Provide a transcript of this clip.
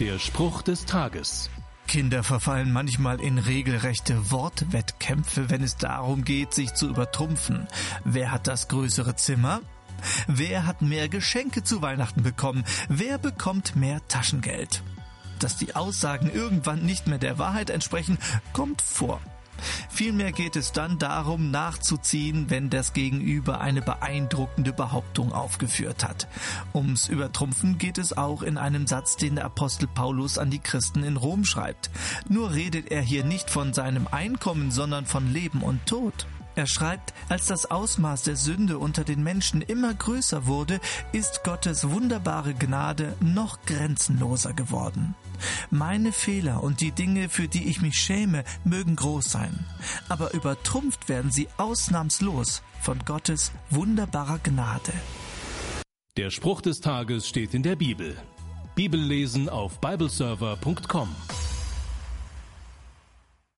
Der Spruch des Tages. Kinder verfallen manchmal in regelrechte Wortwettkämpfe, wenn es darum geht, sich zu übertrumpfen. Wer hat das größere Zimmer? Wer hat mehr Geschenke zu Weihnachten bekommen? Wer bekommt mehr Taschengeld? Dass die Aussagen irgendwann nicht mehr der Wahrheit entsprechen, kommt vor. Vielmehr geht es dann darum, nachzuziehen, wenn das Gegenüber eine beeindruckende Behauptung aufgeführt hat. Ums Übertrumpfen geht es auch in einem Satz, den der Apostel Paulus an die Christen in Rom schreibt. Nur redet er hier nicht von seinem Einkommen, sondern von Leben und Tod. Er schreibt, als das Ausmaß der Sünde unter den Menschen immer größer wurde, ist Gottes wunderbare Gnade noch grenzenloser geworden. Meine Fehler und die Dinge, für die ich mich schäme, mögen groß sein, aber übertrumpft werden sie ausnahmslos von Gottes wunderbarer Gnade. Der Spruch des Tages steht in der Bibel. Bibellesen auf bibleserver.com.